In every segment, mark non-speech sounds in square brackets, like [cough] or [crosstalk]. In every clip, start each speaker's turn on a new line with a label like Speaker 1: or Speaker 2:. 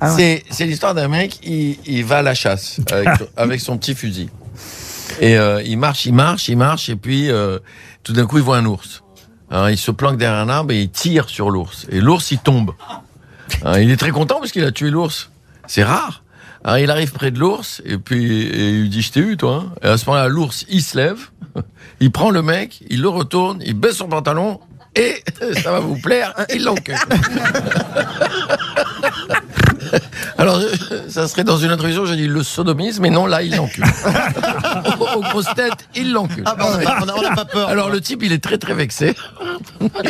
Speaker 1: Ah ouais.
Speaker 2: C'est l'histoire d'un mec, il, il va à la chasse avec, [laughs] avec son petit fusil. Et euh, il marche, il marche, il marche, et puis euh, tout d'un coup, il voit un ours. Alors, il se planque derrière un arbre et il tire sur l'ours. Et l'ours, il tombe. Alors, il est très content parce qu'il a tué l'ours. C'est rare. Alors, il arrive près de l'ours et puis et il lui dit Je t'ai eu, toi. hein. Et à ce moment-là, l'ours, il se lève, [laughs] il prend le mec, il le retourne, il baisse son pantalon et [laughs] ça va vous plaire, il l'encule. Alors, euh, ça serait dans une introduction, j'ai dit le sodomisme, mais non, là, il l'encule. [laughs] Aux aux grosses têtes, il l'encule.
Speaker 3: Ah bah, on n'a pas peur.
Speaker 2: Alors, le type, il est très, très vexé.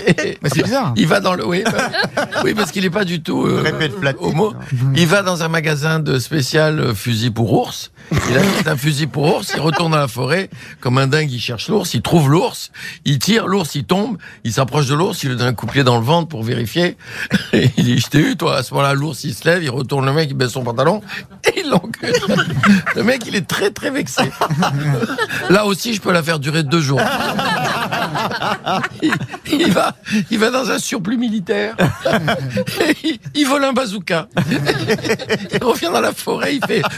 Speaker 2: Et [laughs]
Speaker 1: Mais c'est bizarre.
Speaker 2: il va dans le. Oui, bah- oui parce qu'il n'est pas du tout. euh, homo. Il va dans un magasin de spécial euh, fusil pour ours. Il achète un fusil pour ours. Il retourne dans la forêt. Comme un dingue, il cherche l'ours. Il trouve l'ours. Il tire. L'ours, il tombe. Il s'approche de l'ours. Il lui donne un coup de pied dans le ventre pour vérifier. Et [laughs] il dit Je t'ai eu, toi. À ce moment-là, l'ours, il se lève. Il retourne le mec. Il baisse son pantalon. Et il l'encule. [laughs] Le mec, il est très, très vexé. Là aussi, je peux la faire durer deux jours. Il, [laughs] il va, il va dans un surplus militaire. Et il, il vole un bazooka. Il revient dans la forêt, il fait. [laughs]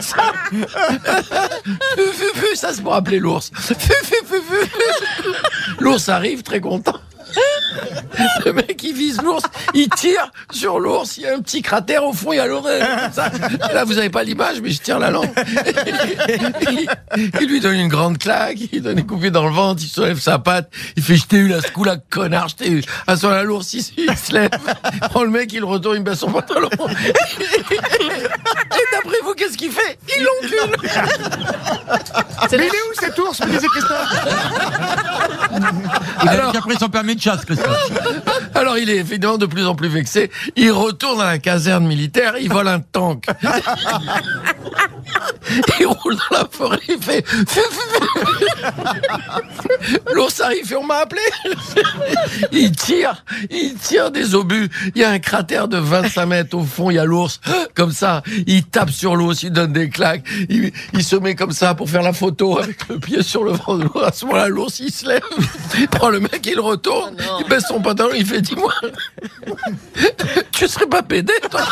Speaker 2: Ça, ça c'est pour appeler l'ours. L'ours arrive très content. [laughs] Le mec, il vise l'ours, il tire sur l'ours, il y a un petit cratère au fond, il y a l'oreille. Là, vous n'avez pas l'image, mais je tire la langue. [laughs] Il, lui donne une grande claque, il donne une coupée dans le ventre, il soulève sa patte, il fait Je t'ai eu là, ce coup-là, connard, je t'ai eu. À ce moment-là, l'ours, il, il se lève, [laughs] prend le mec, il retourne, il baisse son pantalon. Et d'après vous, qu'est-ce qu'il fait? Il l'encule
Speaker 1: Mais il est où cet ours, me disait Christophe [laughs]
Speaker 4: Il a déjà pris son permis de chasse, Christophe.
Speaker 2: Alors il est évidemment de plus en plus vexé. Il retourne à la caserne militaire, il vole un tank. [laughs] [laughs] Il roule dans la forêt, il fait... [laughs] L'ours arrive, fait, on m'a appelé. [laughs] Il tire, il tire des obus. Il y a un cratère de 25 mètres au fond, il y a l'ours. [gasps] Comme ça, il tape sur l'ours, il donne des claques. Il, il se met comme ça pour faire la photo avec le pied sur le ventre de l'ours. À ce moment-là, l'ours, il se lève, il prend le mec, il retourne, il baisse son pantalon, il fait, dis-moi, tu serais pas pédé, toi?